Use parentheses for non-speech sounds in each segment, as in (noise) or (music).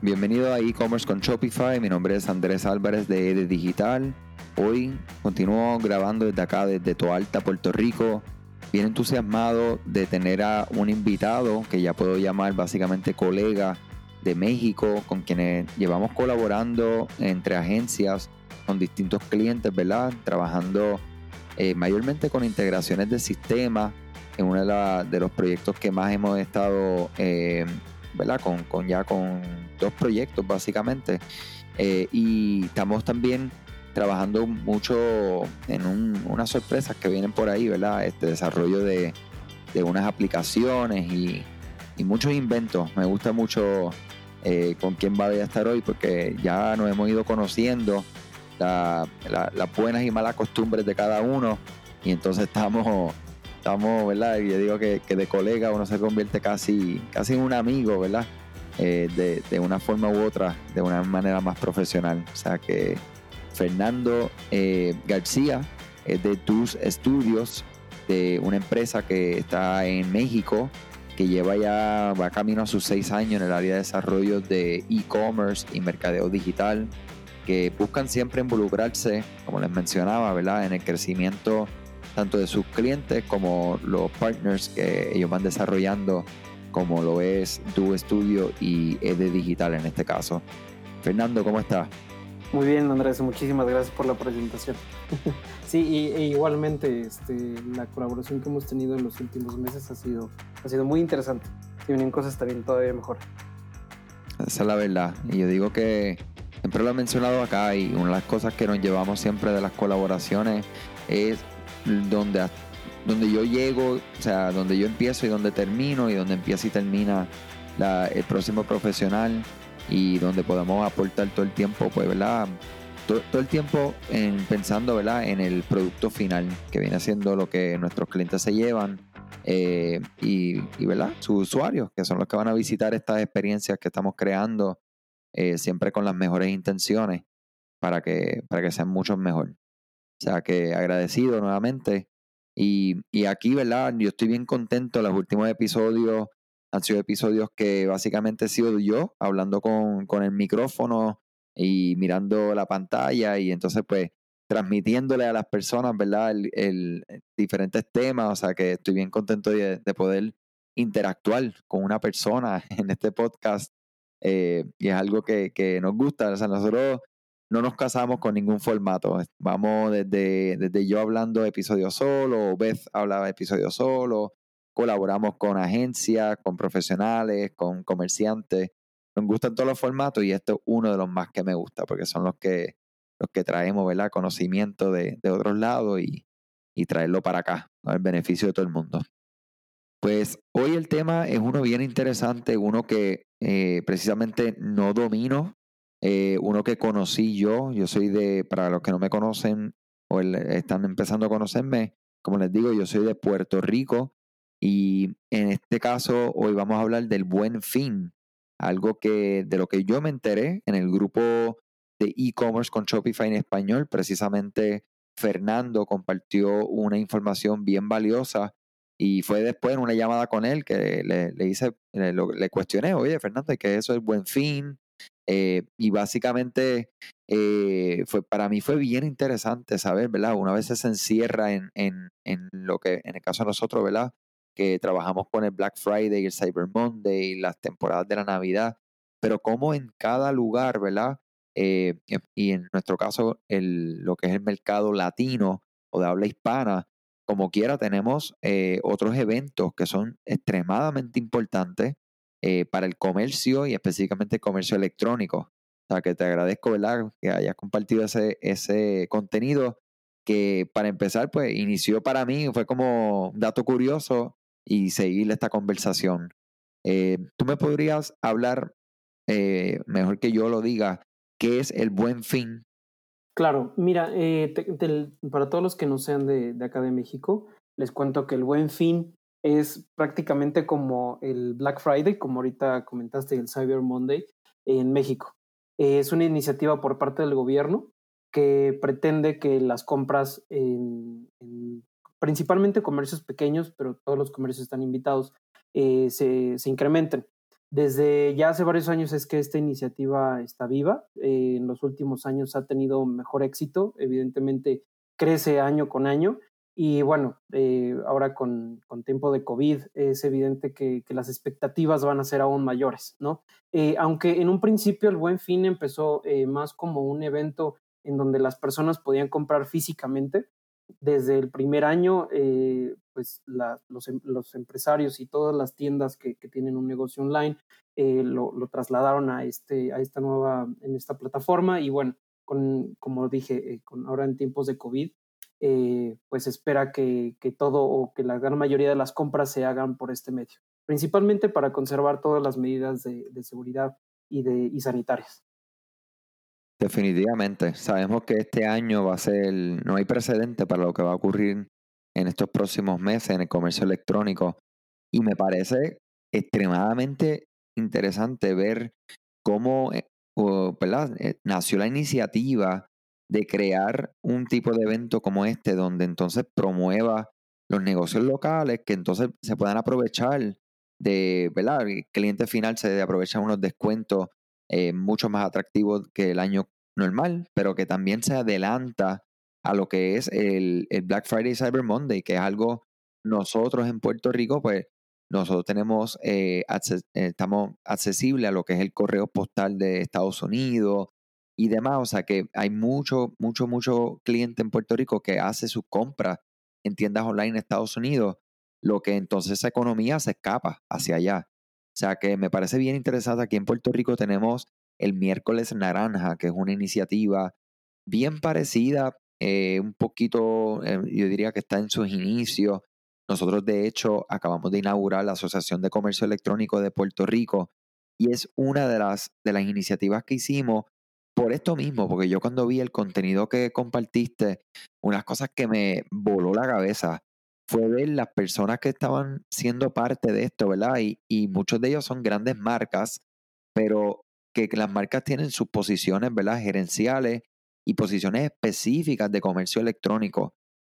Bienvenido a e-commerce con Shopify. Mi nombre es Andrés Álvarez de EDE Digital. Hoy continúo grabando desde acá, desde Toalta, Puerto Rico. Bien entusiasmado de tener a un invitado que ya puedo llamar básicamente colega de México, con quienes llevamos colaborando entre agencias con distintos clientes, ¿verdad? Trabajando eh, mayormente con integraciones de sistemas en uno de, los proyectos que más hemos estado eh, ¿verdad? Con, con, ya con dos proyectos básicamente. Eh, y estamos también trabajando mucho en unas sorpresas que vienen por ahí, ¿verdad? Este desarrollo de, unas aplicaciones y, muchos inventos. Me gusta mucho eh, con quién va a estar hoy porque ya nos hemos ido conociendo las buenas y malas costumbres de cada uno y entonces estamos estamos, ¿verdad? Yo digo que, de colega uno se convierte casi, casi en un amigo, ¿verdad? Eh, de, una forma u otra, de una manera más profesional. O sea que Fernando eh, García es de Tus Estudios, de una empresa que está en México, que lleva ya, va camino a sus seis años en el área de desarrollo de e-commerce y mercadeo digital, que buscan siempre involucrarse, como les mencionaba, ¿verdad? En el crecimiento tanto de sus clientes como los partners que ellos van desarrollando, como lo es Tu Studio y ED Digital en este caso. Fernando, ¿cómo estás? Muy bien, Andrés, muchísimas gracias por la presentación. (laughs) sí, y, e igualmente este, la colaboración que hemos tenido en los últimos meses ha sido, ha sido muy interesante. Y vienen cosas también todavía mejor. Esa es la verdad. Y yo digo que siempre lo he mencionado acá y una de las cosas que nos llevamos siempre de las colaboraciones es donde, donde yo llego, o sea, donde yo empiezo y donde termino y donde empieza y termina el próximo profesional y donde podamos aportar todo el tiempo, pues, ¿verdad? Todo, el tiempo en, pensando, ¿verdad? En el producto final, que viene siendo lo que nuestros clientes se llevan eh, y, ¿verdad? Sus usuarios, que son los que van a visitar estas experiencias que estamos creando, eh, siempre con las mejores intenciones para que, para que sean mucho mejor. O sea que agradecido nuevamente. Y, aquí, ¿verdad? Yo estoy bien contento. Los últimos episodios han sido episodios que básicamente he sido yo hablando con, el micrófono y mirando la pantalla y entonces pues transmitiéndole a las personas, ¿verdad? El, diferentes temas. O sea que estoy bien contento de, poder interactuar con una persona (laughs) en este podcast. Eh, y es algo que, que nos gusta. O sea, nosotros no nos casamos con ningún formato. Vamos desde, desde yo hablando episodio solo, Beth hablaba episodio solo, colaboramos con agencias, con profesionales, con comerciantes. Nos gustan todos los formatos y este es uno de los más que me gusta porque son los que, los que traemos ¿verdad? conocimiento de, de otros lados y, y traerlo para acá, al beneficio de todo el mundo. Pues hoy el tema es uno bien interesante, uno que eh, precisamente no domino eh, uno que conocí yo, yo soy de, para los que no me conocen o están empezando a conocerme, como les digo, yo soy de Puerto Rico y en este caso hoy vamos a hablar del buen fin, algo que de lo que yo me enteré en el grupo de e-commerce con Shopify en español, precisamente Fernando compartió una información bien valiosa y fue después en una llamada con él que le, hice, le, le cuestioné, oye Fernando, ¿qué es eso el buen fin? Eh, y básicamente eh, fue, para mí fue bien interesante saber, ¿verdad? Una vez se encierra en, en, en, lo que, en el caso de nosotros, ¿verdad? Que trabajamos con el Black Friday, el Cyber Monday, las temporadas de la Navidad, pero como en cada lugar, ¿verdad? Eh, y en nuestro caso, el, lo que es el mercado latino o de habla hispana, como quiera, tenemos otros eventos que son extremadamente importantes eh, para el comercio y específicamente el comercio electrónico. O sea, que te agradezco, ¿verdad? Que hayas compartido ese, ese contenido que para empezar, pues inició para mí, fue como un dato curioso y seguir esta conversación. Eh, ¿Tú me podrías hablar, eh, mejor que yo lo diga, qué es el buen fin? Claro, mira, para todos los que no sean de, de acá de México, les cuento que el buen fin es prácticamente como el Black Friday, como ahorita comentaste, el Cyber Monday en México. Es una iniciativa por parte del gobierno que pretende que las compras en, principalmente comercios pequeños, pero todos los comercios están invitados, eh, se, incrementen. desde ya hace varios años es que esta iniciativa está viva. Eh, en los últimos años ha tenido mejor éxito. Evidentemente crece año con año. Y bueno, eh, ahora con, con, tiempo de COVID es evidente que, las expectativas van a ser aún mayores, ¿no? Eh, aunque en un principio el Buen Fin empezó más como un evento en donde las personas podían comprar físicamente, desde el primer año, eh, pues los, em, los, empresarios y todas las tiendas que, que tienen un negocio online eh, lo, lo, trasladaron a, este, a esta nueva, en esta plataforma y bueno, con, como dije, eh, con ahora en tiempos de COVID, pues espera que, todo o que la gran mayoría de las compras se hagan por este medio, principalmente para conservar todas las medidas de, seguridad y, de, sanitarias. Definitivamente. Sabemos que este año va a ser, no hay precedente para lo que va a ocurrir en estos próximos meses en el comercio electrónico. Y me parece extremadamente interesante ver cómo eh, eh, nació la iniciativa de crear un tipo de evento como este, donde entonces promueva los negocios locales que entonces se puedan aprovechar de, ¿verdad? El cliente final se aprovecha unos descuentos eh, mucho más atractivo que el año normal, pero que también se adelanta a lo que es el, Black Friday Cyber Monday, que es algo nosotros en Puerto Rico, pues nosotros tenemos, eh, eh, estamos accesibles a lo que es el correo postal de Estados Unidos y demás, o sea que hay mucho, mucho, mucho cliente en Puerto Rico que hace sus compras en tiendas online en Estados Unidos, lo que entonces esa economía se escapa hacia allá. O sea que me parece bien interesante. Aquí en Puerto Rico tenemos el miércoles naranja, que es una iniciativa bien parecida, eh, un poquito, eh, yo diría que está en sus inicios. Nosotros de hecho acabamos de inaugurar la Asociación de Comercio Electrónico de Puerto Rico y es una de las, de las iniciativas que hicimos por esto mismo, porque yo cuando vi el contenido que compartiste, unas cosas que me voló la cabeza fue ver las personas que estaban siendo parte de esto, ¿verdad? Y, muchos de ellos son grandes marcas, pero que, las marcas tienen sus posiciones, ¿verdad? Gerenciales y posiciones específicas de comercio electrónico.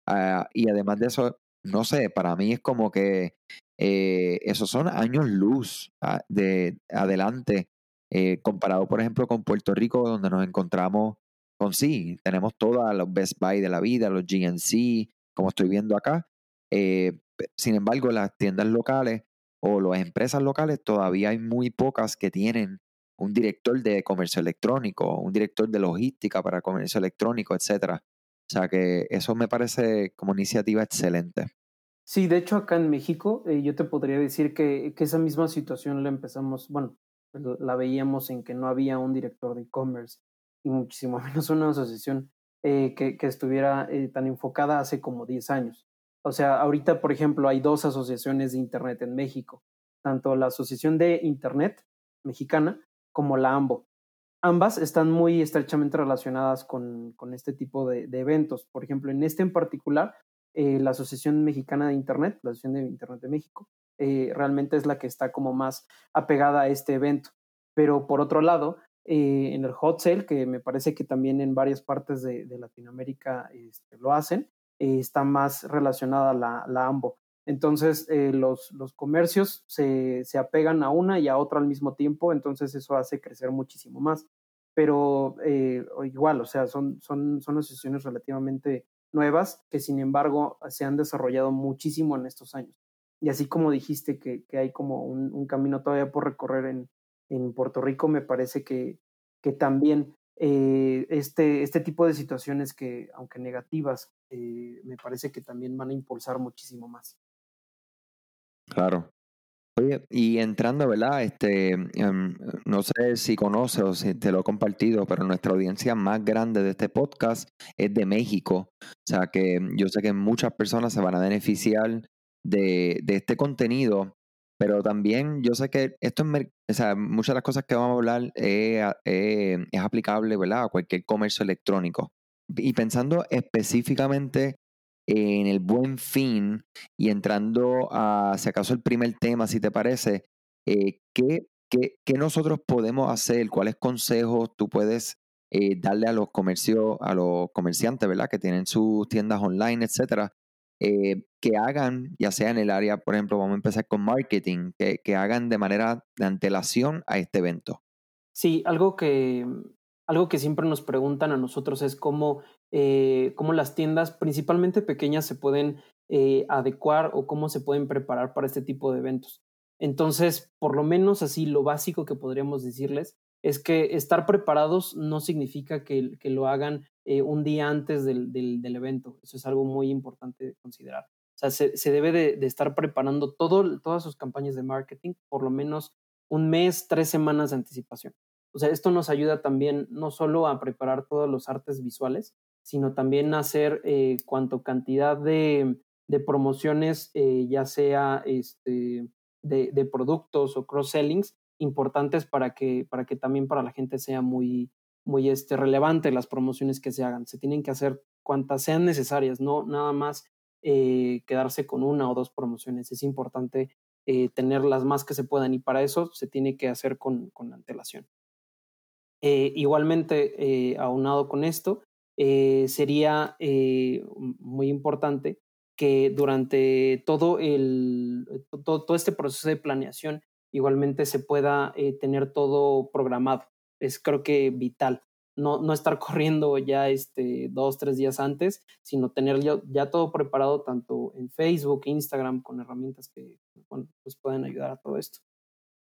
Ah, y además de eso, no sé, para mí es como que eh, esos son años luz ah, de adelante, eh, comparado, por ejemplo, con Puerto Rico, donde nos encontramos con sí, tenemos todos los Best Buy de la vida, los GNC, como estoy viendo acá, eh, sin embargo, las tiendas locales o las empresas locales todavía hay muy pocas que tienen un director de comercio electrónico, un director de logística para comercio electrónico, etcétera. O sea que eso me parece como iniciativa excelente. Sí, de hecho acá en México eh, yo te podría decir que, esa misma situación la empezamos, bueno, la veíamos en que no había un director de e-commerce y muchísimo (laughs) menos una asociación eh, que, que, estuviera tan enfocada hace como 10 años. O sea, ahorita, por ejemplo, hay dos asociaciones de Internet en México, tanto la Asociación de Internet mexicana como la AMBO. Ambas están muy estrechamente relacionadas con, con este tipo de, de, eventos. Por ejemplo, en este en particular, eh, la Asociación Mexicana de Internet, la Asociación de Internet de México, eh, realmente es la que está como más apegada a este evento. Pero por otro lado, eh, en el hot sale, que me parece que también en varias partes de, Latinoamérica este, lo hacen, eh, está más relacionada la, la AMBO. Entonces, los, los, comercios se, se, apegan a una y a otra al mismo tiempo, entonces eso hace crecer muchísimo más. Pero igual, o sea, son, son, son asociaciones relativamente nuevas que sin embargo se han desarrollado muchísimo en estos años. Y así como dijiste que, que hay como un, un, camino todavía por recorrer en, en Puerto Rico, me parece que, que también eh, este, este tipo de situaciones que, aunque negativas, eh, me parece que también van a impulsar muchísimo más. Claro. Oye, y entrando, ¿verdad? Este, em, no sé si conoces o si te lo he compartido, pero nuestra audiencia más grande de este podcast es de México. O sea que yo sé que muchas personas se van a beneficiar de, de este contenido pero también yo sé que esto es, muchas de las cosas que vamos a hablar es, es, aplicable, ¿verdad? A cualquier comercio electrónico. Y pensando específicamente en el buen fin y entrando a, si acaso, el primer tema, si te parece, eh, ¿qué, qué, qué, nosotros podemos hacer? ¿Cuáles consejos tú puedes eh, darle a los comercios, a los comerciantes, ¿verdad? Que tienen sus tiendas online, etcétera, eh, que hagan, ya sea en el área, por ejemplo, vamos a empezar con marketing, que, que hagan de manera de antelación a este evento. Sí, algo que, algo que siempre nos preguntan a nosotros es cómo, eh, cómo las tiendas, principalmente pequeñas, se pueden eh, adecuar o cómo se pueden preparar para este tipo de eventos. Entonces, por lo menos así, lo básico que podríamos decirles es que estar preparados no significa que, que lo hagan eh, un día antes del, del, evento. Eso es algo muy importante de considerar. O sea, se, se debe de, de, estar preparando todo, todas sus campañas de marketing por lo menos un mes, tres semanas de anticipación. O sea, esto nos ayuda también no solo a preparar todos los artes visuales, sino también a hacer eh, cuanto cantidad de, de promociones, eh, ya sea este, de, de, productos o cross-sellings, importantes para que, para que también para la gente sea muy, muy este, relevante las promociones que se hagan. Se tienen que hacer cuantas sean necesarias, no nada más eh, quedarse con una o dos promociones. Es importante eh, tener las más que se puedan y para eso se tiene que hacer con, con antelación. Eh, igualmente, eh, aunado con esto, sería muy importante que durante todo, el, todo, todo, este proceso de planeación igualmente se pueda tener todo programado. Es creo que vital. No, no estar (laughs) corriendo ya este, dos, tres días antes, sino tener ya, todo preparado tanto en Facebook, Instagram, con herramientas que pues pueden ayudar a todo esto.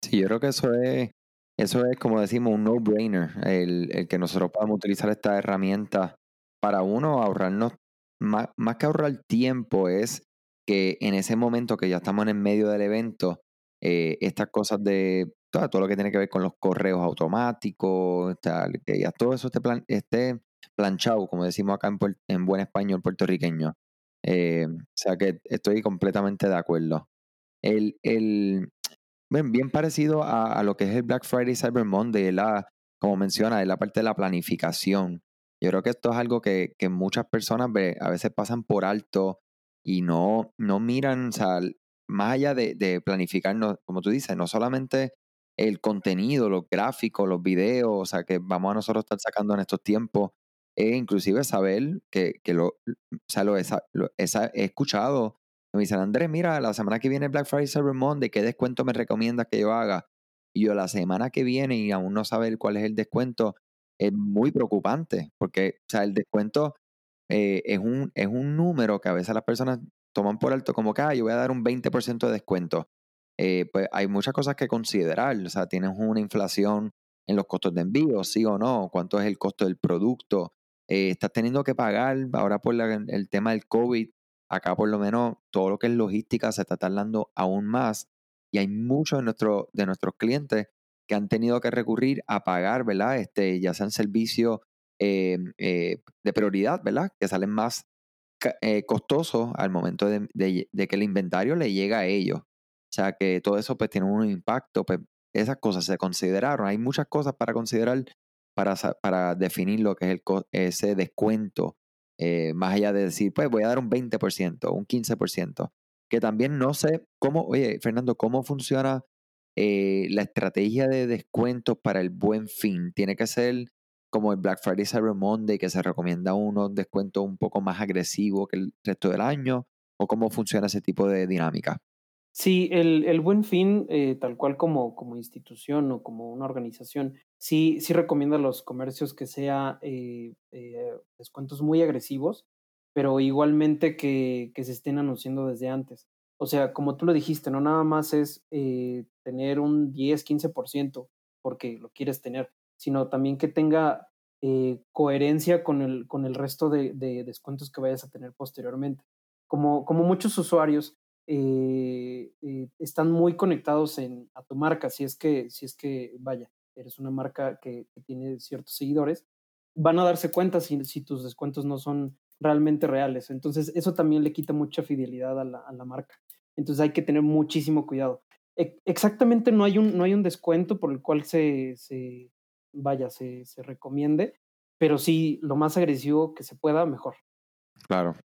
Sí, yo creo que eso es eso es, como decimos, un no-brainer, el, el, que nosotros podamos utilizar esta herramienta para uno ahorrarnos, más, más que ahorrar tiempo, es que en ese momento que ya estamos en medio del evento, eh, estas cosas de todo, todo, lo que tiene que ver con los correos automáticos, tal, que ya todo eso esté, plan, esté planchado, como decimos acá en, en buen español puertorriqueño. Eh, o sea que estoy completamente de acuerdo. El, el, bien, bien parecido a, lo que es el Black Friday Cyber Monday, la, como menciona, es la parte de la planificación. Yo creo que esto es algo que, que muchas personas a veces pasan por alto y no, no miran, o sea, más allá de, de planificar, no, como tú dices, no solamente el contenido, los gráficos, los videos, o sea, que vamos a nosotros estar sacando en estos tiempos, e inclusive saber que, que lo, sea, lo esa, he escuchado me dicen, Andrés, mira, la semana que viene Black Friday Cyber Monday, ¿qué descuento me recomiendas que yo haga? Y yo, la semana que viene y aún no saber cuál es el descuento, es muy preocupante, porque, o sea, el descuento eh, es, un, es un número que a veces las personas toman por alto, como que, ah, yo voy a dar un 20% de descuento. Eh, pues hay muchas cosas que considerar, o sea, tienes una inflación en los costos de envío, sí o no, cuánto es el costo del producto, eh, estás teniendo que pagar ahora por el tema del COVID, Acá por lo menos todo lo que es logística se está tardando aún más y hay muchos de, de nuestros clientes que han tenido que recurrir a pagar, ¿verdad? Este, ya sean servicios eh, eh, de prioridad, ¿verdad? Que salen más eh, costosos al momento de, de, que el inventario le llega a ellos. O sea que todo eso pues tiene un impacto, pues esas cosas se consideraron. Hay muchas cosas para considerar para, para definir lo que es el, ese descuento eh, más allá de decir, pues voy a dar un 20%, un 15%, que también no sé cómo, oye, Fernando, cómo funciona eh, la estrategia de descuentos para el buen fin. Tiene que ser como el Black Friday Cyber Monday, que se recomienda unos descuentos un poco más agresivos que el resto del año, o cómo funciona ese tipo de dinámica. Sí, el, el buen fin, eh, tal cual como, como institución o como una organización, sí, sí recomienda a los comercios que sea eh, eh, descuentos muy agresivos, pero igualmente que, que, se estén anunciando desde antes. O sea, como tú lo dijiste, no nada más es eh, tener un 10, 15% porque lo quieres tener, sino también que tenga coherencia con el, con el resto de, de, descuentos que vayas a tener posteriormente. Como, como muchos usuarios eh, eh, están muy conectados en, a tu marca, si es que, si es que, vaya, eres una marca que, tiene ciertos seguidores, van a darse cuenta si, si, tus descuentos no son realmente reales. Entonces, eso también le quita mucha fidelidad a la, a la marca. Entonces, hay que tener muchísimo cuidado. E exactamente no hay, un, no hay un descuento por el cual se, se vaya, se, se recomiende, pero sí, lo más agresivo que se pueda, mejor. Claro,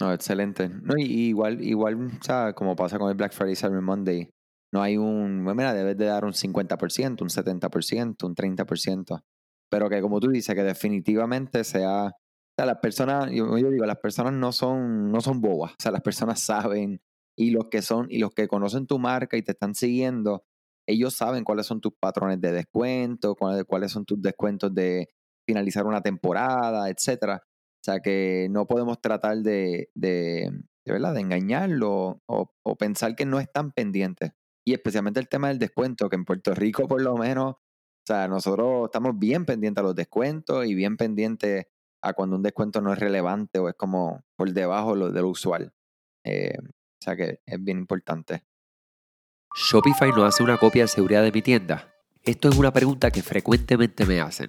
no, excelente. No, y, igual, igual, como pasa con el Black Friday Cyber Monday, no hay un, mira, debes de dar un 50%, un 70%, un 30%, pero que como tú dices, que definitivamente sea, las personas, yo, yo, digo, las personas no son, no son bobas. O sea, las personas (laughs) saben y los que son, y los que conocen tu marca y te están siguiendo, ellos saben cuáles son tus patrones de descuento, cuáles, cuáles son tus descuentos de finalizar una temporada, etcétera. O sea que no podemos tratar de, de, ¿verdad? de engañarlo o, o, pensar que no están pendientes. Y especialmente el tema del descuento, que en Puerto Rico por lo menos, o sea, nosotros estamos bien pendientes a los descuentos y bien pendientes a cuando un descuento no es relevante o es como por debajo lo, de lo usual. Eh, o sea que es bien importante. ¿Shopify no hace una copia de seguridad de mi tienda? Esto es una pregunta que frecuentemente me hacen.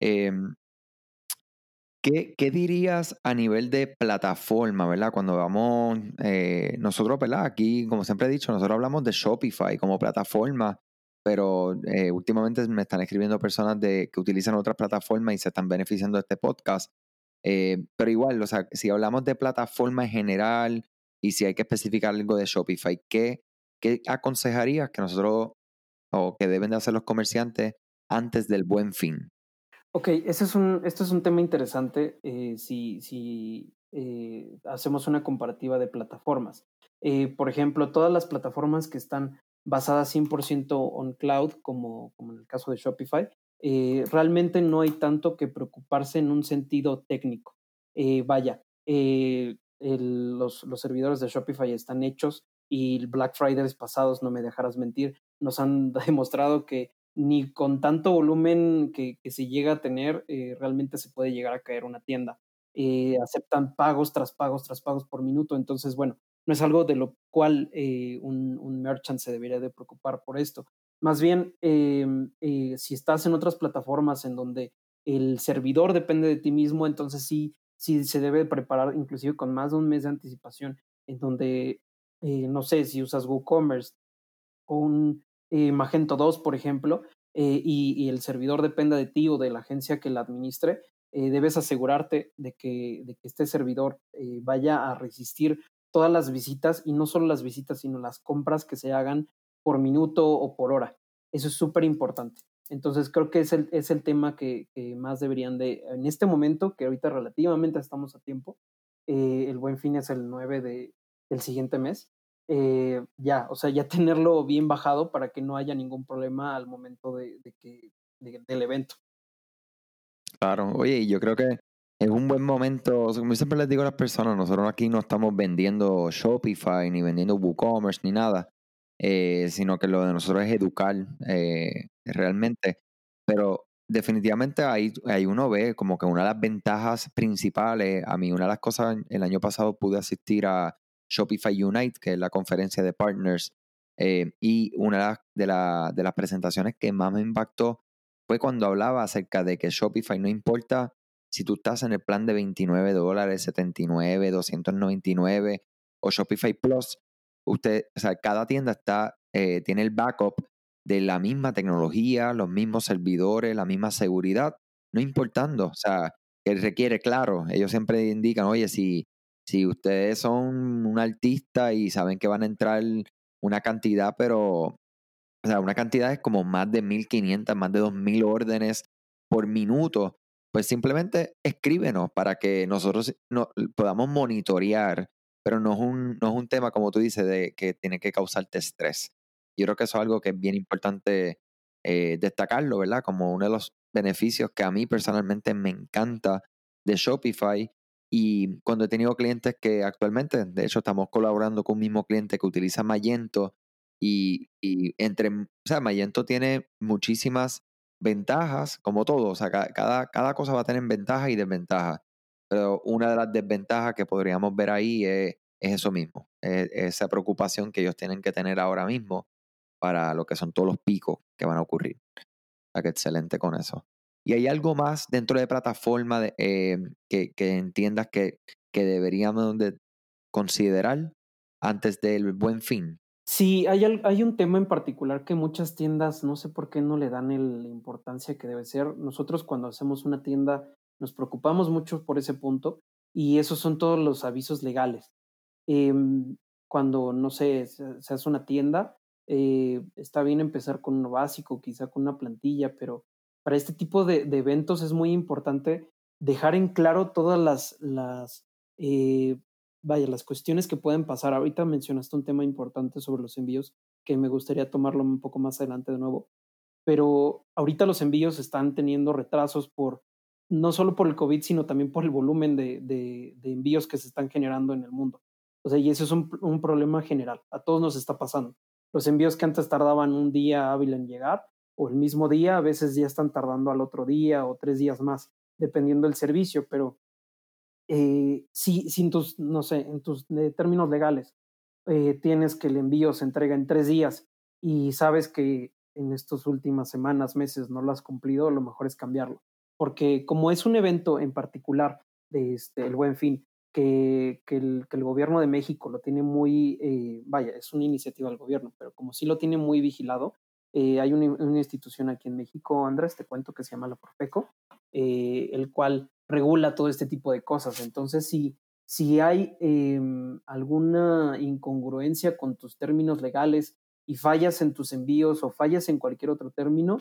¿qué, ¿qué, dirías a nivel de plataforma, verdad? Cuando vamos, eh, nosotros, ¿verdad? Aquí, como siempre he dicho, nosotros hablamos de Shopify como plataforma, pero eh, últimamente me están escribiendo personas de, que utilizan otras plataformas y se están beneficiando de este podcast. Eh, pero igual, o sea, si hablamos de plataforma en general y si hay que especificar algo de Shopify, ¿qué, qué aconsejarías que nosotros o que deben de hacer los comerciantes antes del buen fin? Ok, ese es un, esto es un tema interesante eh, si, si eh, hacemos una comparativa de plataformas. Eh, por ejemplo, todas las plataformas que están basadas 100% on cloud, como, como en el caso de Shopify, eh, realmente no hay tanto que preocuparse en un sentido técnico. Vaya, los, los, servidores de Shopify están hechos y Black Fridays pasados, no me dejarás mentir, nos han (laughs) demostrado que ni con tanto volumen que, que se llega a tener, realmente se puede llegar a caer una tienda. aceptan pagos tras pagos tras pagos por minuto, entonces, bueno, no es algo de lo cual un, un merchant se debería de preocupar por esto. Más bien, eh, eh, si estás en otras plataformas en donde el servidor depende de ti mismo, entonces sí, sí se debe preparar inclusive con más de un mes de anticipación, en donde, eh, no sé, si usas WooCommerce o un eh, Magento 2, por ejemplo, y, y, el servidor dependa de ti o de la agencia que la administre, debes asegurarte de que, de que este servidor vaya a resistir todas las visitas y no solo las visitas, sino las compras que se hagan por minuto o por hora. Eso es súper importante. Entonces creo que es el, es el tema que, más deberían de, en este momento, que ahorita relativamente estamos a tiempo, eh, el buen fin es el 9 de, del siguiente mes, eh, ya, o sea, ya tenerlo bien bajado para que no haya ningún problema al momento de, que, del evento. Claro, oye, yo creo que es un buen momento, como siempre les digo a las personas, nosotros aquí no estamos vendiendo Shopify, ni vendiendo WooCommerce, ni nada. Eh, sino que lo de nosotros es educar eh, realmente. Pero definitivamente ahí, ahí uno ve como que una de las ventajas principales, a mí una de las cosas, el año pasado pude asistir a Shopify Unite, que es la conferencia de partners, eh, y una de, la, de las presentaciones que más me impactó fue cuando hablaba acerca de que Shopify no importa si tú estás en el plan de 29 dólares, 79, 299 o Shopify Plus, usted, o sea, cada tienda está, eh, tiene el backup de la misma tecnología, los mismos servidores, la misma seguridad, no importando, o sea, que requiere, claro, ellos siempre indican, oye, si, Si ustedes son un artista y saben que van a entrar una cantidad, pero, o sea, una cantidad es como más de 1500, más de 2000 órdenes por minuto, pues simplemente escríbenos para que nosotros no, podamos monitorear, pero no es, un, no es un tema, como tú dices, de que tiene que causarte estrés. Yo creo que eso es algo que es bien importante eh, destacarlo, ¿verdad? Como uno de los beneficios que a mí personalmente me encanta de Shopify. Y cuando he tenido clientes que actualmente, de hecho, estamos colaborando con un mismo cliente que utiliza Magento y, entre, o sea, Magento tiene muchísimas ventajas, como todo, o sea, cada, cada cosa va a tener ventajas y desventajas. Pero una de las desventajas que podríamos ver ahí es, eso mismo, esa preocupación que ellos tienen que tener ahora mismo para lo que son todos los picos que van a ocurrir. O sea, que excelente con eso. ¿Y hay algo más dentro de plataforma eh, que, que, entiendas que, que deberíamos de considerar antes del buen fin? Sí, hay, hay un tema en particular que muchas tiendas no sé por qué no le dan la importancia que debe ser. Nosotros cuando hacemos una tienda nos preocupamos mucho por ese punto y esos son todos los avisos legales. Eh, cuando, no sé, se, se hace una tienda, eh, está bien empezar con uno básico, quizá con una plantilla, pero para este tipo de, eventos es muy importante dejar en claro todas las, las eh, vaya, las cuestiones que pueden pasar. Ahorita mencionaste un tema importante sobre los envíos que me gustaría tomarlo un poco más adelante de nuevo, pero ahorita los envíos están teniendo retrasos por no solo por el COVID, sino también por el volumen de, envíos que se están generando en el mundo. O sea, y eso es un, problema general. A todos nos está pasando. Los envíos que antes tardaban un día hábil en llegar o el mismo día, a veces ya están tardando al otro día o tres días más, dependiendo del servicio, pero eh, si, si tus, no sé, en tus términos legales eh, tienes que el envío se entrega en tres días y sabes que en estas últimas semanas, meses no lo has cumplido, lo mejor es cambiarlo. Porque como es un evento en particular de este, el buen fin, que, que, el, que el gobierno de México lo tiene muy, eh, vaya, es una iniciativa del gobierno, pero como sí lo tiene muy vigilado, eh, hay una, institución aquí en México, Andrés, te cuento que se llama la Profeco, eh, el cual regula todo este tipo de cosas. Entonces, si, si hay eh, alguna incongruencia con tus términos legales y fallas en tus envíos o fallas en cualquier otro término,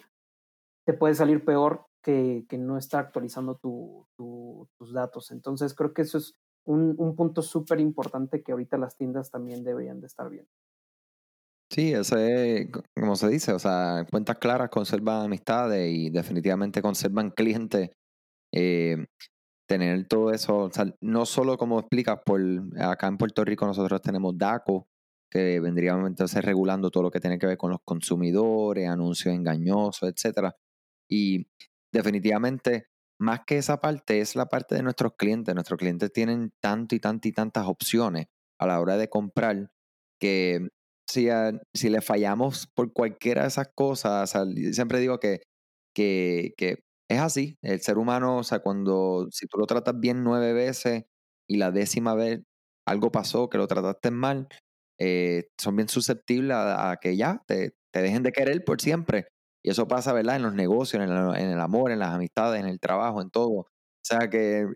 te puede salir peor que, que no está actualizando tu, tu, tus datos. Entonces, creo que eso es un, un punto súper importante que ahorita las tiendas también deberían de estar viendo. Sí, eso es, como se dice, o sea, cuentas claras conservan amistades y definitivamente conservan clientes eh, tener todo eso, o sea, no solo como explicas, por acá en Puerto Rico nosotros tenemos DACO, que vendría entonces regulando todo lo que tiene que ver con los consumidores, anuncios engañosos, etcétera. Y definitivamente, más que esa parte, es la parte de nuestros clientes. Nuestros clientes tienen tanto y tantas y tantas opciones a la hora de comprar que si, si le fallamos por cualquiera de esas cosas, siempre digo que, que, es así, el ser humano, o sea, cuando, si tú lo tratas bien nueve veces y la décima vez algo pasó, que lo trataste mal, eh, son bien susceptibles a, a que ya te, te, dejen de querer por siempre. Y eso pasa, ¿verdad? En los negocios, en el, en el amor, en las amistades, en el trabajo, en todo. O sea que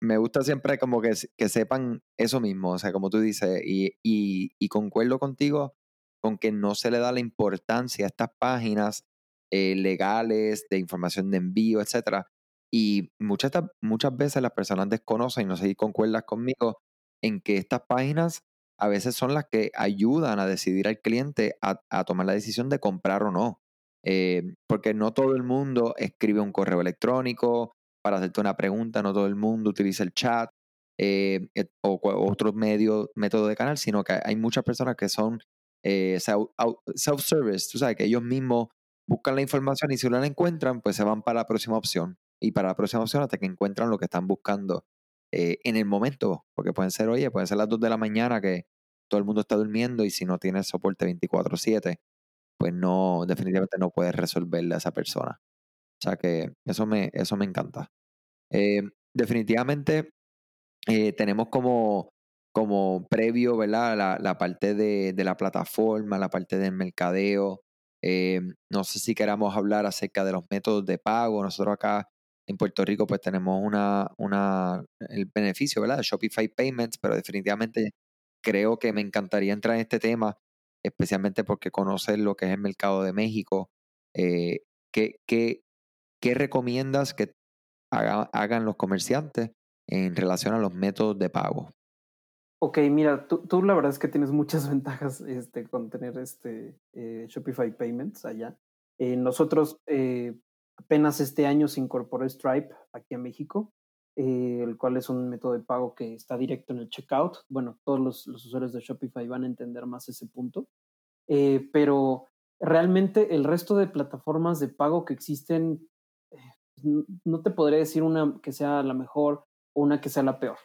me gusta siempre como que, que, sepan eso mismo, o sea, como tú dices, y, y, concuerdo contigo con que no se le da la importancia a estas páginas eh, legales, de información de envío, etcétera. Y muchas, muchas veces las personas desconocen, y no sé si concuerdas conmigo, en que estas páginas a veces son las que ayudan a decidir al cliente a, a tomar la decisión de comprar o no. Eh, porque no todo el mundo escribe un correo electrónico para hacerte una pregunta, no todo el mundo utiliza el chat eh, o, o otro medio, método de canal, sino que hay muchas personas que son eh, self-service, tú sabes, que ellos mismos buscan la información y si no la encuentran, pues se van para la próxima opción. Y para la próxima opción hasta que encuentran lo que están buscando eh, en el momento. Porque pueden ser, oye, pueden ser las 2 de la mañana que todo el mundo está durmiendo y si no tienes soporte 24/7, pues no, definitivamente no puedes resolverle a esa persona. O sea que eso me, eso me encanta. Eh, definitivamente eh, tenemos como, como previo, ¿verdad? La, la parte de, de, la plataforma, la parte del mercadeo, eh, no sé si queramos hablar acerca de los métodos de pago. Nosotros acá en Puerto Rico pues tenemos una, una, el beneficio, ¿verdad? De Shopify Payments, pero definitivamente creo que me encantaría entrar en este tema, especialmente porque conoces lo que es el mercado de México. ¿qué, qué, qué, recomiendas que hagan los comerciantes en relación a los métodos de pago? Ok, mira, tú, tú, la verdad es que tienes muchas (laughs) ventajas este, con tener este eh, Shopify Payments allá. Eh, nosotros eh, apenas este año se incorporó Stripe aquí a México, el cual es un método de pago que está directo en el checkout. Bueno, todos los, los usuarios de Shopify van a entender más ese punto. pero realmente el resto de plataformas de pago que existen, no te podría decir una que sea la mejor o una que sea la peor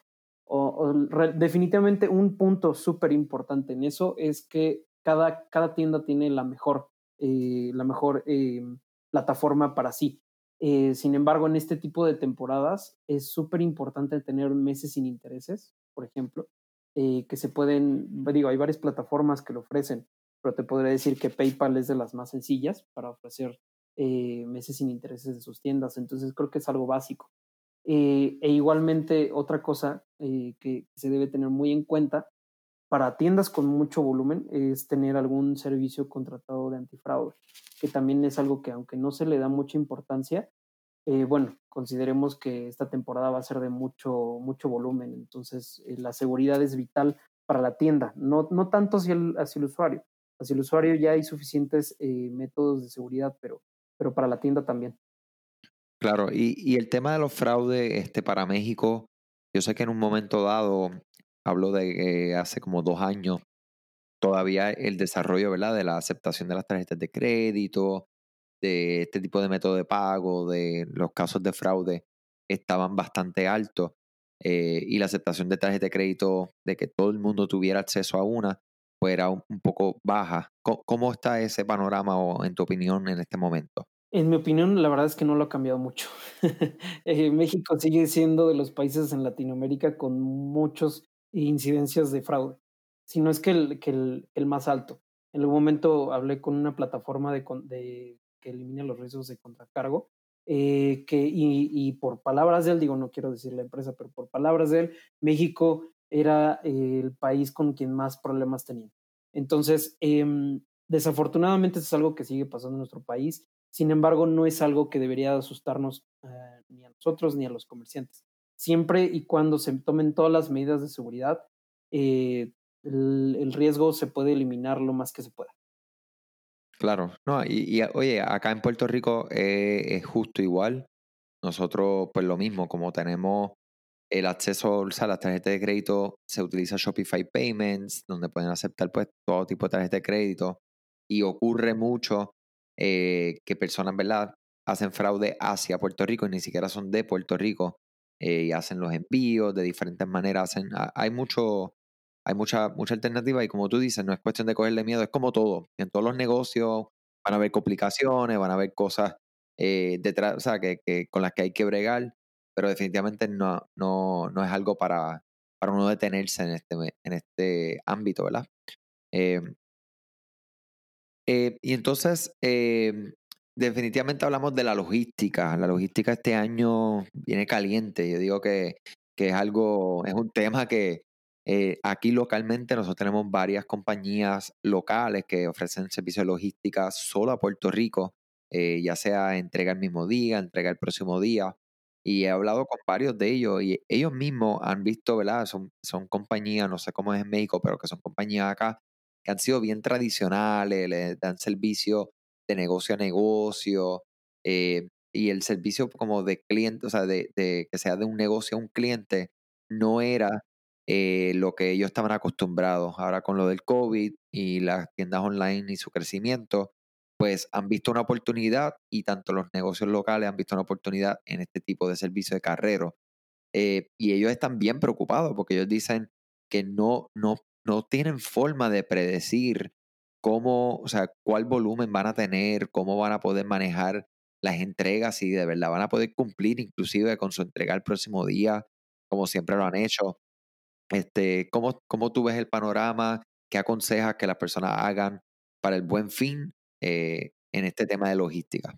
o, definitivamente un punto súper importante en eso es que cada, cada tienda tiene la mejor, eh, la mejor eh, plataforma para sí. Eh, sin embargo, en este tipo de temporadas es súper importante tener meses sin intereses, por ejemplo, que se pueden, digo, hay varias plataformas que lo ofrecen, pero te podría decir que PayPal es de las más sencillas para ofrecer meses sin intereses de sus tiendas. Entonces creo que es algo básico. Eh, e igualmente, otra cosa eh, que se debe tener muy en cuenta para tiendas con mucho volumen es tener algún servicio contratado de antifraude, que también es algo que aunque no se le da mucha importancia, eh, bueno, consideremos que esta temporada va a ser de mucho, mucho volumen, entonces la seguridad es vital para la tienda, no, no tanto hacia el, hacia el usuario. Hacia el usuario ya hay suficientes métodos de seguridad, pero, pero para la tienda también. Claro, y, el tema de los fraudes este, para México, yo sé que en un momento dado, hablo de que hace como dos años, todavía el desarrollo ¿verdad? de la aceptación de las tarjetas de crédito, de este tipo de método de pago, de los casos de fraude, estaban bastante altos. Eh, y la aceptación de tarjetas de crédito, de que todo el mundo tuviera acceso a una, era un, poco baja. ¿Cómo, está ese panorama o en tu opinión en este momento? En mi opinión, la verdad es que no lo ha cambiado mucho. (laughs) Eh, México sigue siendo de los países en Latinoamérica con muchas incidencias de fraude, si no es que el, que el, más alto. En algún momento hablé con una plataforma de, de que elimina los riesgos de contracargo, eh, que, y, y, por palabras de él, digo, no quiero decir la empresa, pero por palabras de él, México era el país con quien más problemas tenía. Entonces, eh, desafortunadamente es algo que sigue pasando en nuestro país sin embargo, no es algo que debería asustarnos eh, ni a nosotros ni a los comerciantes. Siempre y cuando se tomen todas las medidas de seguridad, eh, el, riesgo se puede eliminar lo más que se pueda. Claro, no, y, oye, acá en Puerto Rico eh, es justo igual. Nosotros, pues lo mismo, como tenemos el acceso o sea, las tarjetas de crédito, se utiliza Shopify Payments, donde pueden aceptar pues todo tipo de tarjetas de crédito. Y ocurre mucho eh, que personas, ¿verdad?, hacen fraude hacia Puerto Rico y ni siquiera son de Puerto Rico eh, y hacen los envíos de diferentes maneras. Hacen, hay mucho, hay mucha, mucha alternativa y como tú dices, no es cuestión de cogerle miedo, es como todo. En todos los negocios van a haber complicaciones, van a haber cosas eh, detrás, que, con las que hay que bregar, pero definitivamente no, no, no es algo para, para uno detenerse en este, en este ámbito, ¿verdad? Eh, eh, y entonces, em, definitivamente hablamos de la logística. La logística este año viene caliente. Yo digo que, que es algo, es un tema que eh, aquí localmente nosotros tenemos varias compañías locales que ofrecen servicios de logística solo a Puerto Rico, eh, ya sea entrega el mismo día, entrega el próximo día. Y he hablado con varios de ellos y ellos mismos han visto, ¿verdad? Son, son compañías, no sé cómo es en México, pero que son compañías acá que han sido bien tradicionales, le dan servicio de negocio a negocio eh, y el servicio como de cliente, o sea, de, que sea de un negocio a un cliente, no era eh, lo que ellos estaban acostumbrados. Ahora con lo del COVID y las tiendas online y su crecimiento, pues han visto una oportunidad y tanto los negocios locales han visto una oportunidad en este tipo de servicio de carrero. Eh, y ellos están bien preocupados porque ellos dicen que no, no no tienen forma de predecir cómo, o sea, cuál volumen van a tener, cómo van a poder manejar las entregas y de verdad van a poder cumplir inclusive con su entrega el próximo día, como siempre lo han hecho. Este, ¿cómo, ¿Cómo tú ves el panorama? ¿Qué aconsejas que las personas hagan para el buen fin eh, en este tema de logística?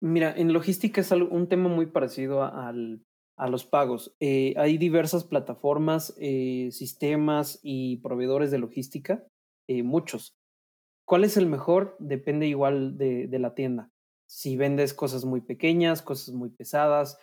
Mira, en logística es un tema muy parecido a, los pagos. Eh, hay diversas plataformas, eh, sistemas y proveedores de logística, muchos. ¿Cuál es el mejor? Depende igual de, la tienda. Si vendes cosas muy pequeñas, cosas muy pesadas,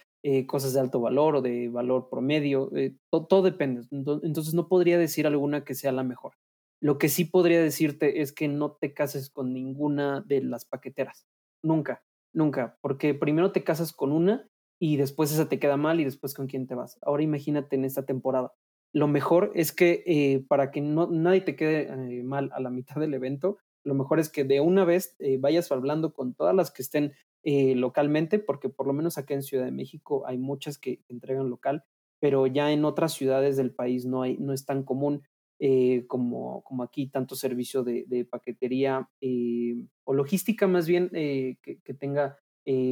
cosas de alto valor o de valor promedio, todo depende. Entonces no podría decir alguna que sea la mejor. Lo que sí podría decirte es que no te cases con ninguna de las paqueteras. Nunca. Nunca, porque primero te casas con una y después esa te queda mal y después con quién te vas. Ahora imagínate en esta temporada. Lo mejor es que eh, para que no, nadie te quede eh, mal a la mitad del evento, lo mejor es que de una vez eh, vayas hablando con todas las que estén localmente, porque por lo menos acá en Ciudad de México hay muchas que entregan local, pero ya en otras ciudades del país no, hay, no es tan común. Eh, como, como aquí, tanto servicio de, paquetería eh, o logística más bien eh, que, tenga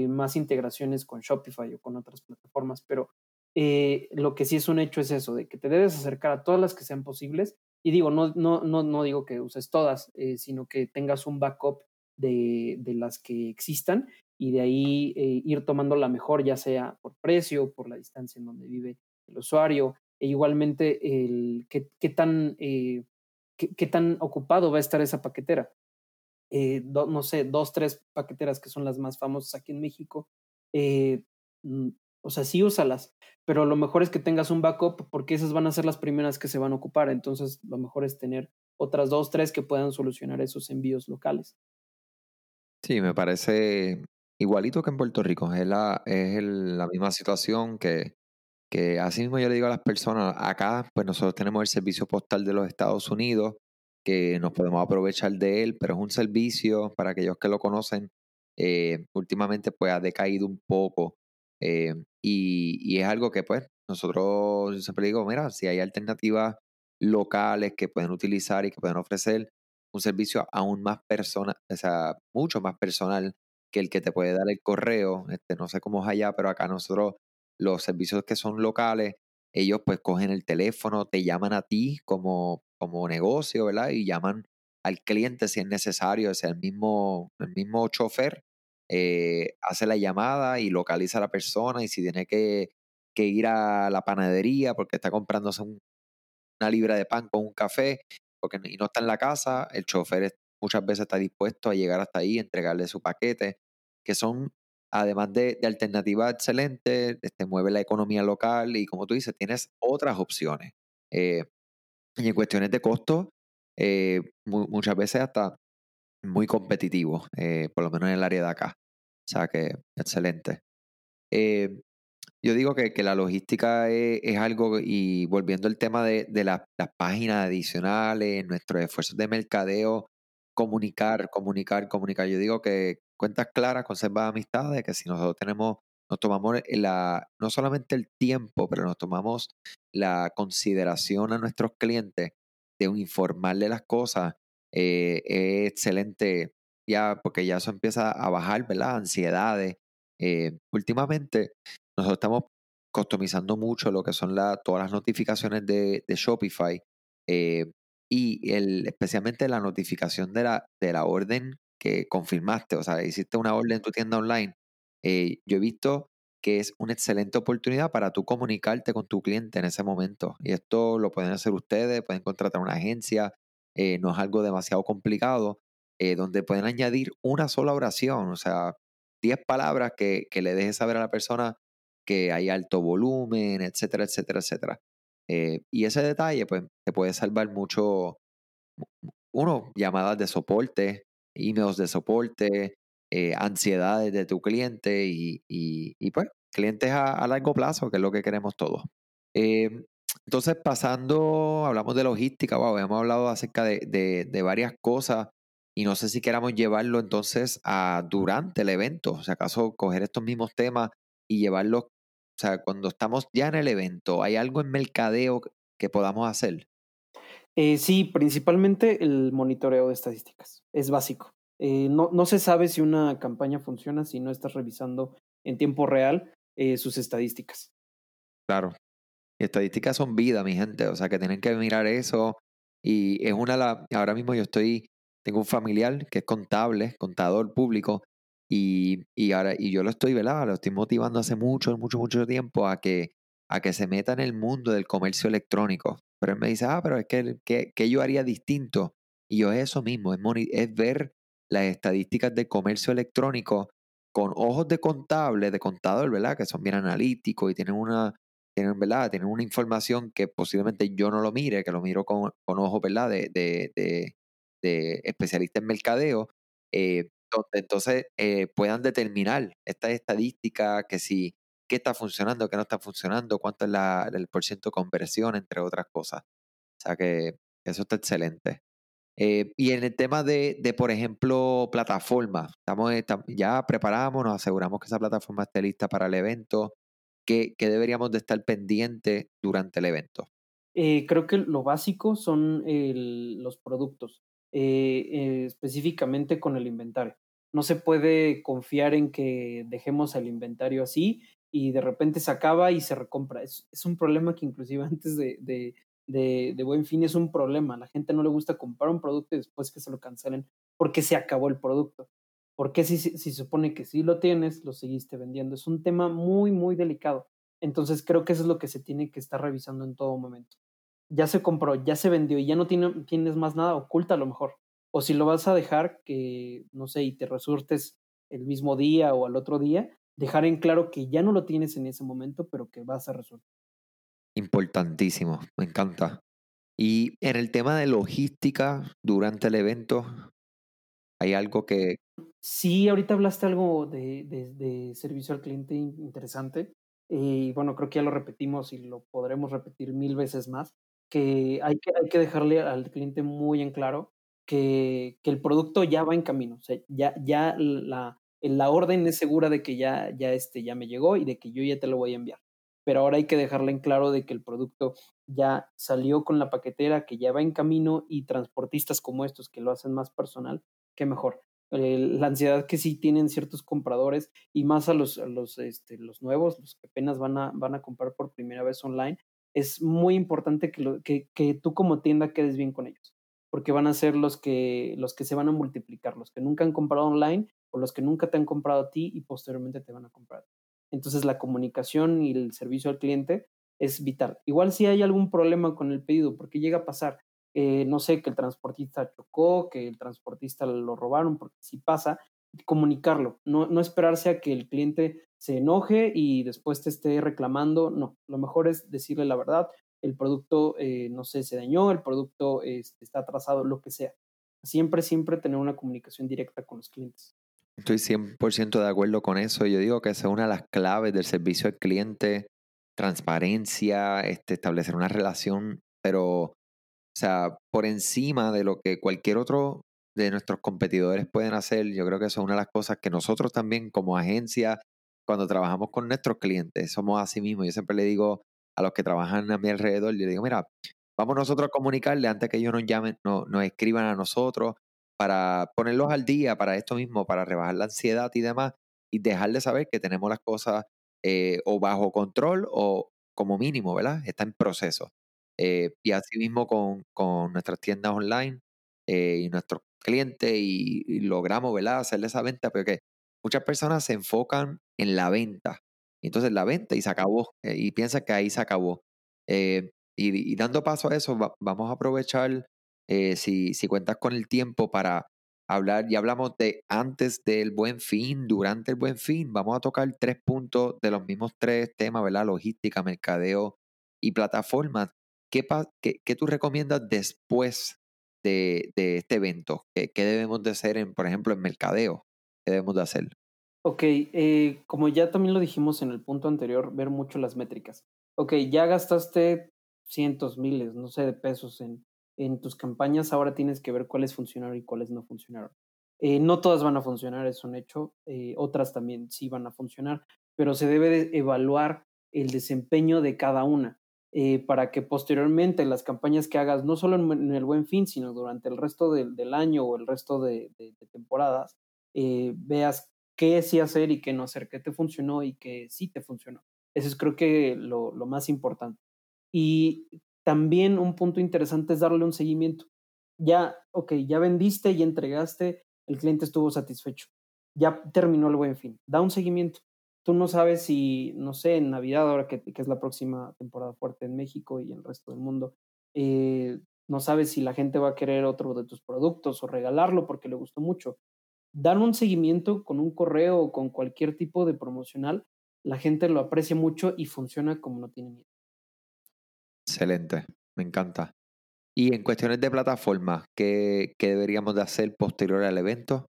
más integraciones con Shopify o con otras plataformas, pero lo que sí es un hecho es eso, de que te debes acercar a todas las que sean posibles. Y digo, no, no, no, no digo que uses todas, sino que tengas un backup de, de, las que existan y de ahí ir tomando la mejor, ya sea por precio, por la distancia en donde vive el usuario, e igualmente el qué, tan, eh, qué, tan ocupado va a estar esa paquetera. Eh, no sé, dos, tres paqueteras que son las más famosas aquí en México. Eh, mm, o sea, sí úsalas, pero lo mejor es que tengas un backup porque esas van a ser las primeras que se van a ocupar. Entonces, lo mejor es tener otras dos, tres que puedan solucionar esos envíos locales. Sí, me parece igualito que en Puerto Rico. Es la, es la misma situación que que así mismo yo le digo a las personas, acá pues nosotros tenemos el servicio postal de los Estados Unidos, que nos podemos aprovechar de él, pero es un servicio, para aquellos que lo conocen, eh, últimamente pues ha decaído un poco eh, y, es algo que pues nosotros yo siempre digo, mira, si hay alternativas locales que pueden utilizar y que pueden ofrecer un servicio aún más personal, o sea, mucho más personal que el que te puede dar el correo, este, no sé cómo es allá, pero acá nosotros los servicios que son locales, ellos pues cogen el teléfono, te llaman a ti como, como negocio, ¿verdad? Y llaman al cliente si es necesario, es el mismo, el mismo chofer, eh, hace la llamada y localiza a la persona y si tiene que, ir a la panadería porque está comprándose una libra de pan con un café porque, y no está en la casa, el chofer muchas veces está dispuesto a llegar hasta ahí, entregarle su paquete, que son además de, de alternativas excelentes, este, mueve la economía local y como tú dices, tienes otras opciones. Eh, y en cuestiones de costo, eh, muchas veces hasta muy competitivo, eh, por lo menos en el área de acá. O sea que, excelente. yo digo que, que la logística es, algo, y volviendo al tema de, de las páginas adicionales, nuestros esfuerzos de mercadeo, comunicar, comunicar, comunicar. Yo digo que, cuentas claras conserva amistades, que si nosotros tenemos, nos tomamos la, no solamente el tiempo, pero nos tomamos la consideración a nuestros clientes de informarle las cosas, eh, es excelente ya, porque ya eso empieza a bajar, ¿verdad? Ansiedades. Eh, últimamente, nosotros estamos customizando mucho lo que son todas las notificaciones de, Shopify eh, y el, especialmente la notificación de la, de la orden que confirmaste, o sea, hiciste una orden en tu tienda online, eh, yo he visto que es una excelente oportunidad para tú comunicarte con tu cliente en ese momento. Y esto lo pueden hacer ustedes, pueden contratar una agencia, eh, no es algo demasiado complicado, eh, donde pueden añadir una sola oración, o sea, 10 palabras que, que le dejes saber a la persona que hay alto volumen, etcétera, etcétera, etcétera. Y ese detalle, pues, te puede salvar mucho, uno, llamadas de soporte, emails de soporte, eh, ansiedades de tu cliente y, y, pues clientes a, largo plazo, que es lo que queremos todos. Em, entonces, pasando, hablamos de logística, wow, hemos hablado acerca de, de, varias cosas y no sé si queramos llevarlo entonces a durante el evento, o sea, acaso coger estos mismos temas y llevarlos, o sea, cuando estamos ya en el evento, ¿hay algo en mercadeo que podamos hacer? Eh, sí, principalmente el monitoreo de estadísticas. Es básico. Eh, no, no, se sabe si una campaña funciona si no estás revisando en tiempo real eh, sus estadísticas. Claro. Estadísticas son vida, mi gente. O sea que tienen que mirar eso. Y es una la. Ahora mismo yo estoy. Tengo un familiar que es contable, contador público. Y, y ahora, y yo lo estoy, ¿verdad? Lo estoy motivando hace mucho, mucho, mucho tiempo a que, a que se meta en el mundo del comercio electrónico. Pero él me dice, ah, pero es que, que, yo haría distinto. Y yo es eso mismo, es, es ver las estadísticas de comercio electrónico con ojos de contable, de contador, ¿verdad? Que son bien analíticos y tienen una, tienen, ¿verdad? Tienen una información que posiblemente yo no lo mire, que lo miro con, con ojos, ¿verdad? De, de, de, de especialista en mercadeo, eh, donde entonces eh, puedan determinar estas estadísticas, que si, qué está funcionando, qué no está funcionando, cuánto es la, el porcentaje de conversión, entre otras cosas. O sea que eso está excelente. Eh, y en el tema de, por ejemplo, plataforma, estamos, ya preparamos, nos aseguramos que esa plataforma esté lista para el evento. ¿Qué, deberíamos de estar pendientes durante el evento? Eh, creo que lo básico son los productos, eh, específicamente con el inventario. No se puede confiar en que dejemos el inventario así y de repente se acaba y se recompra. Es, es un problema que inclusive (laughs) antes de, de, de, buen fin es un problema. La gente no le gusta comprar un producto y después que se lo cancelen porque se acabó el producto. Porque si, si, se supone que si lo tienes, lo seguiste vendiendo. Es un tema muy, muy delicado. Entonces creo que eso es lo que se tiene que estar revisando en todo momento. Ya se compró, ya se vendió y ya no tiene, tienes más nada, oculta a lo mejor. O si lo vas a dejar, que no sé, y te resurtes el mismo día o al otro día, dejar en claro que ya no lo tienes en ese momento, pero que vas a resolver. Importantísimo, me encanta. Y en el tema de logística durante el evento, ¿hay algo que... Sí, ahorita hablaste algo de, de, servicio al cliente interesante. Y bueno, creo que ya lo repetimos y lo podremos repetir mil veces más, que hay que, hay que dejarle al cliente muy en claro que, que el producto ya va en camino. O sea, ya, ya la, la orden es segura de que ya, ya, este, ya me llegó y de que yo ya te lo voy a enviar pero ahora hay que dejarle en claro de que el producto ya salió con la paquetera, que ya va en camino y transportistas como estos que lo hacen más personal, qué mejor. la ansiedad que sí tienen ciertos compradores y más a los, los, este, los nuevos, los que apenas van a, van a comprar por primera vez online, es muy importante que, que, que tú como tienda quedes bien con ellos, porque van a ser los que, los que se van a multiplicar, los que nunca han comprado online o los que nunca te han comprado a ti y posteriormente te van a comprar. Entonces la comunicación y el servicio al cliente es vital. Igual si hay algún problema con el pedido, porque llega a pasar, eh, no sé, que el transportista chocó, que el transportista lo robaron, porque si pasa, comunicarlo, no, no esperarse a que el cliente se enoje y después te esté reclamando, no, lo mejor es decirle la verdad, el producto, eh, no sé, se dañó, el producto este, está atrasado, lo que sea. Siempre, siempre tener una comunicación directa con los clientes. Estoy 100% de acuerdo con eso. Yo digo que esa es una de las claves del servicio al cliente, transparencia, este, establecer una relación, pero, o sea, por encima de lo que cualquier otro de nuestros competidores pueden hacer, yo creo que eso es una de las cosas que nosotros también como agencia, cuando trabajamos con nuestros clientes, somos así mismos. Yo siempre le digo a los que trabajan a mi alrededor, yo le digo, mira, vamos nosotros a comunicarle antes que ellos nos llamen, no, nos escriban a nosotros para ponerlos al día para esto mismo, para rebajar la ansiedad y demás, y dejarles saber que tenemos las cosas eh, o bajo control o como mínimo, ¿verdad? Está en proceso. Eh, y así mismo con, con, nuestras tiendas online eh, y nuestros clientes y, logramos, ¿verdad? Hacerle esa venta, porque muchas personas se enfocan en la venta. Entonces la venta y se acabó, y piensan que ahí se acabó. Y, dando paso a eso, vamos a aprovechar eh, si, si cuentas con el tiempo para hablar, y hablamos de antes del buen fin, durante el buen fin, vamos a tocar tres puntos de los mismos tres temas, ¿verdad? Logística, mercadeo y plataformas. ¿Qué, qué, tú recomiendas después de, de este evento? ¿Qué, ¿Qué, debemos de hacer, en, por ejemplo, en mercadeo? ¿Qué debemos de hacer? Ok, eh, como ya también lo dijimos en el punto anterior, ver mucho las métricas. Ok, ya gastaste cientos, miles, no sé, de pesos en, en tus campañas ahora tienes que ver cuáles funcionaron y cuáles no funcionaron. Eh, no todas van a funcionar, es un hecho, eh, otras también sí van a funcionar, pero se debe de evaluar el desempeño de cada una eh, para que posteriormente las campañas que hagas, no solo en, el buen fin, sino durante el resto del año o el resto de, temporadas, veas qué sí hacer y qué no hacer, qué te funcionó y qué sí te funcionó. Eso es creo que lo, lo más importante. Y también un punto interesante es darle un seguimiento. Ya, ok, ya vendiste y entregaste, el cliente estuvo satisfecho. ya terminó el buen fin, da un seguimiento. Tú no sabes si, no sé, en Navidad, ahora que, es la próxima temporada fuerte en México y en el resto del mundo, eh, no sabes si la gente va a querer otro de tus productos o regalarlo porque le gustó mucho. Dar un seguimiento con un correo o con cualquier tipo de promocional, la gente lo aprecia mucho y funciona como no tiene miedo. Excelente, me encanta. Y en cuestiones de plataforma, ¿qué, ¿qué, deberíamos de hacer posterior al evento?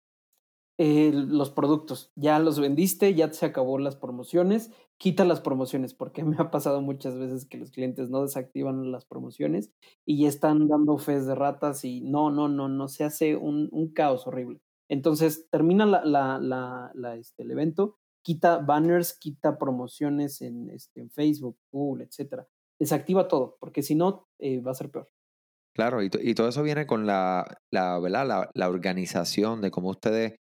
Eh, los productos. Ya los vendiste, ya se acabó las promociones, quita las promociones, porque (laughs) me ha pasado muchas veces que los clientes no desactivan las promociones y ya están dando fes de ratas y no, no, no, no, se hace un, un caos horrible. Entonces termina la, la, la, este, el evento, quita banners, quita promociones en, este, en Facebook, Google, etcétera. Desactiva todo, porque si no, eh, va a ser peor. Claro, y, y, todo eso viene con la, la, ¿verdad? La, la organización de cómo ustedes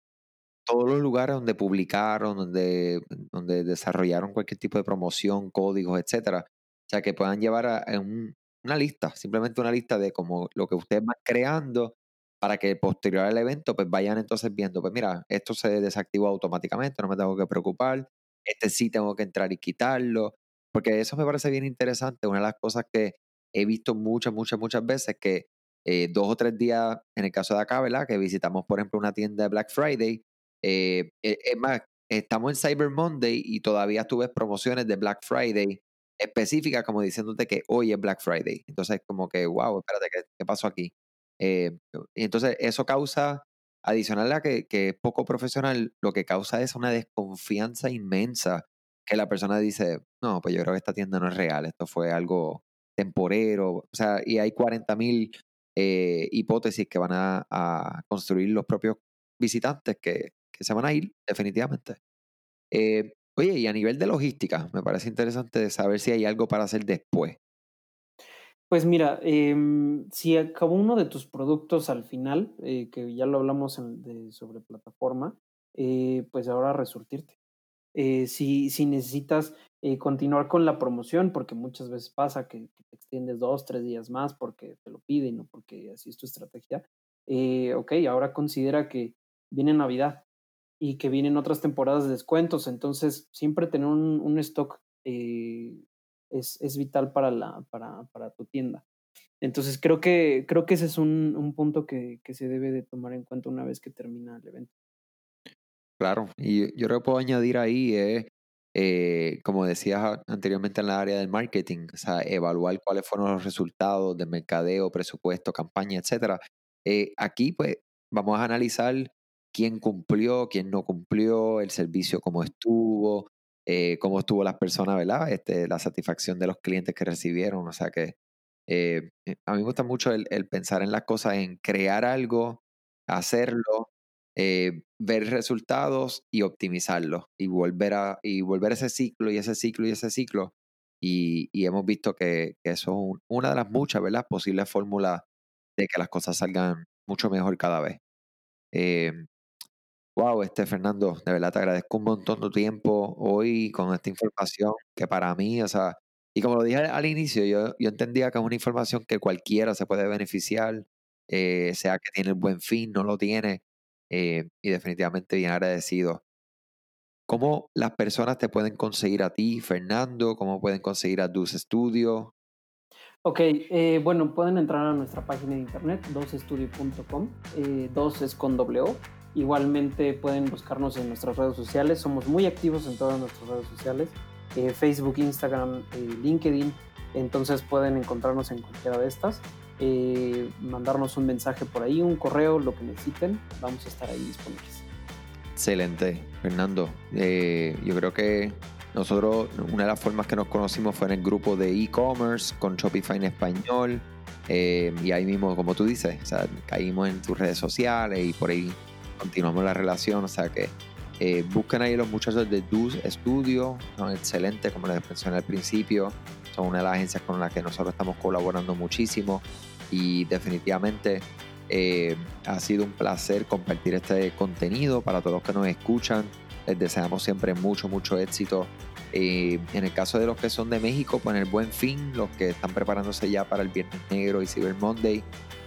todos los lugares donde publicaron, donde, donde desarrollaron cualquier tipo de promoción, códigos, etcétera. O sea, que puedan llevar a, una lista, simplemente una lista de como lo que ustedes van creando para que posterior al evento pues vayan entonces viendo, pues mira, esto se desactivó automáticamente, no me tengo que preocupar, este sí tengo que entrar y quitarlo, porque eso me parece bien interesante, una de las cosas que he visto muchas, muchas, muchas veces que eh, dos o tres días, en el caso de acá, ¿verdad? Que visitamos, por ejemplo, una tienda de Black Friday eh, e, es más, estamos en Cyber Monday y todavía tú ves promociones de Black Friday específicas como diciéndote que hoy es Black Friday. Entonces, como que, wow, espérate, ¿qué, pasó aquí? Eh, y entonces eso causa, adicional a que, que es poco profesional, lo que causa es una desconfianza inmensa que la persona dice, no, pues yo creo que esta tienda no es real, esto fue algo temporero, o sea, y hay 40 mil eh, hipótesis que van a, a, construir los propios visitantes que, se van a ir definitivamente. Eh, oye, y a nivel de logística, me parece interesante saber si hay algo para hacer después. Pues mira, em, si acabó uno de tus productos al final, eh, que ya lo hablamos sobre plataforma, eh, pues ahora resurtirte. si, si necesitas continuar con la promoción, porque muchas veces pasa que, que, te extiendes dos, tres días más porque te lo piden o porque así es tu estrategia, ok, ahora considera que viene Navidad, y que vienen otras temporadas de descuentos. Entonces, siempre tener un, un stock eh, es, es, vital para, la, para, para, tu tienda. Entonces, creo que, creo que ese es un, un punto que, que, se debe de tomar en cuenta una vez que termina el evento. Claro, y yo creo que puedo añadir ahí, eh, eh, como decías anteriormente en la área del marketing, o sea, evaluar cuáles fueron los resultados de mercadeo, presupuesto, campaña, etcétera. Aquí, pues, vamos a analizar quién cumplió, quién no cumplió, el servicio cómo estuvo, eh, cómo estuvo las personas, ¿verdad? Este, la satisfacción de los clientes que recibieron. O sea que eh, eh, a mí me gusta mucho el, pensar en las cosas, en crear algo, hacerlo, ver resultados y optimizarlo y volver a y volver ese ciclo y ese ciclo y ese ciclo. Y, hemos visto que, eso es una de las muchas, ¿verdad? Posibles fórmulas de que las cosas salgan mucho mejor cada vez. Wow, este Fernando, de verdad te agradezco un montón de tiempo hoy con esta información que para mí, o sea, y como lo dije al inicio, yo, yo entendía que es una información que cualquiera se puede beneficiar, eh, sea que tiene el buen fin, no lo tiene, eh, y definitivamente bien agradecido. ¿Cómo las personas te pueden conseguir a ti, Fernando? ¿Cómo pueden conseguir a Dus Studio? Ok, eh, bueno, pueden entrar a nuestra página de internet, dosestudio.com, dos es con W Igualmente pueden buscarnos en nuestras redes sociales, somos muy activos en todas nuestras redes sociales, eh, Facebook, Instagram, eh, LinkedIn, entonces pueden encontrarnos en cualquiera de estas, eh, mandarnos un mensaje por ahí, un correo, lo que necesiten, vamos a estar ahí disponibles. Excelente, Fernando. yo creo que nosotros, una de las formas que nos conocimos fue en el grupo de e-commerce con Shopify en español. y ahí mismo, como tú dices, caímos en tus redes sociales y por ahí continuamos la relación. O sea que eh, busquen ahí los muchachos de Dus Studio, son excelentes, como les mencioné al principio. Son una de las agencias con las que nosotros estamos colaborando muchísimo y definitivamente eh, ha sido un placer compartir este contenido para todos los que nos escuchan. Les deseamos siempre mucho, mucho éxito. Eh, en el caso de los que son de México, pues en el buen fin, los que están preparándose ya para el Viernes Negro y Cyber Monday,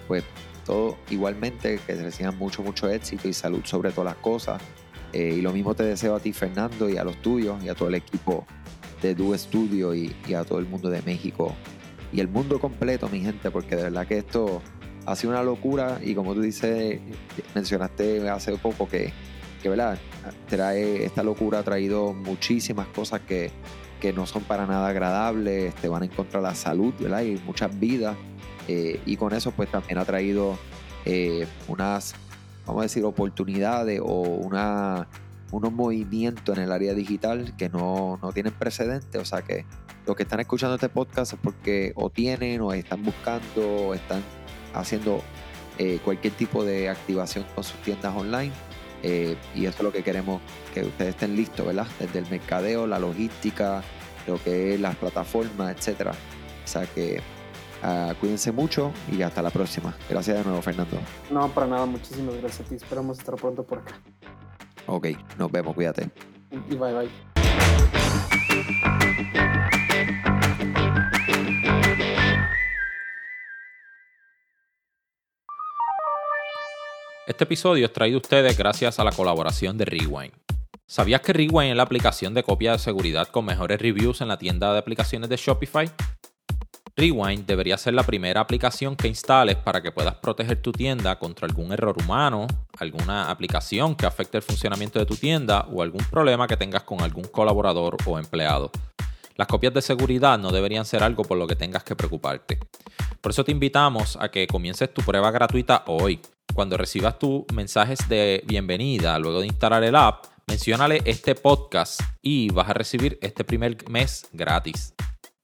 pues todo igualmente, que reciban mucho, mucho éxito y salud sobre todas las cosas. Eh, y lo mismo te deseo a ti, Fernando, y a los tuyos, y a todo el equipo de Du Studio y, y a todo el mundo de México y el mundo completo, mi gente, porque de verdad que esto ha sido una locura y como tú dices, mencionaste hace poco que, que ¿verdad? Trae, esta locura ha traído muchísimas cosas que, que no son para nada agradables, te van en contra de la salud, ¿verdad? Y muchas vidas. Eh, y con eso pues también ha traído eh, unas, vamos a decir, oportunidades o una, unos movimientos en el área digital que no, no tienen precedente. O sea que los que están escuchando este podcast es porque o tienen o están buscando o están haciendo eh, cualquier tipo de activación con sus tiendas online. Eh, y eso es lo que queremos que ustedes estén listos, ¿verdad? Desde el mercadeo, la logística, lo que es las plataformas, etcétera. O sea que uh, cuídense mucho y hasta la próxima. Gracias de nuevo, Fernando. No, para nada, muchísimas gracias a ti. Esperamos estar pronto por acá. Ok, nos vemos, cuídate. Y bye bye. Este episodio es traído a ustedes gracias a la colaboración de Rewind. ¿Sabías que Rewind es la aplicación de copia de seguridad con mejores reviews en la tienda de aplicaciones de Shopify? Rewind debería ser la primera aplicación que instales para que puedas proteger tu tienda contra algún error humano, alguna aplicación que afecte el funcionamiento de tu tienda o algún problema que tengas con algún colaborador o empleado. Las copias de seguridad no deberían ser algo por lo que tengas que preocuparte. Por eso te invitamos a que comiences tu prueba gratuita hoy. Cuando recibas tus mensajes de bienvenida luego de instalar el app, menciónale este podcast y vas a recibir este primer mes gratis.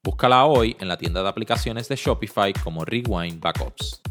Búscala hoy en la tienda de aplicaciones de Shopify como Rewind Backups.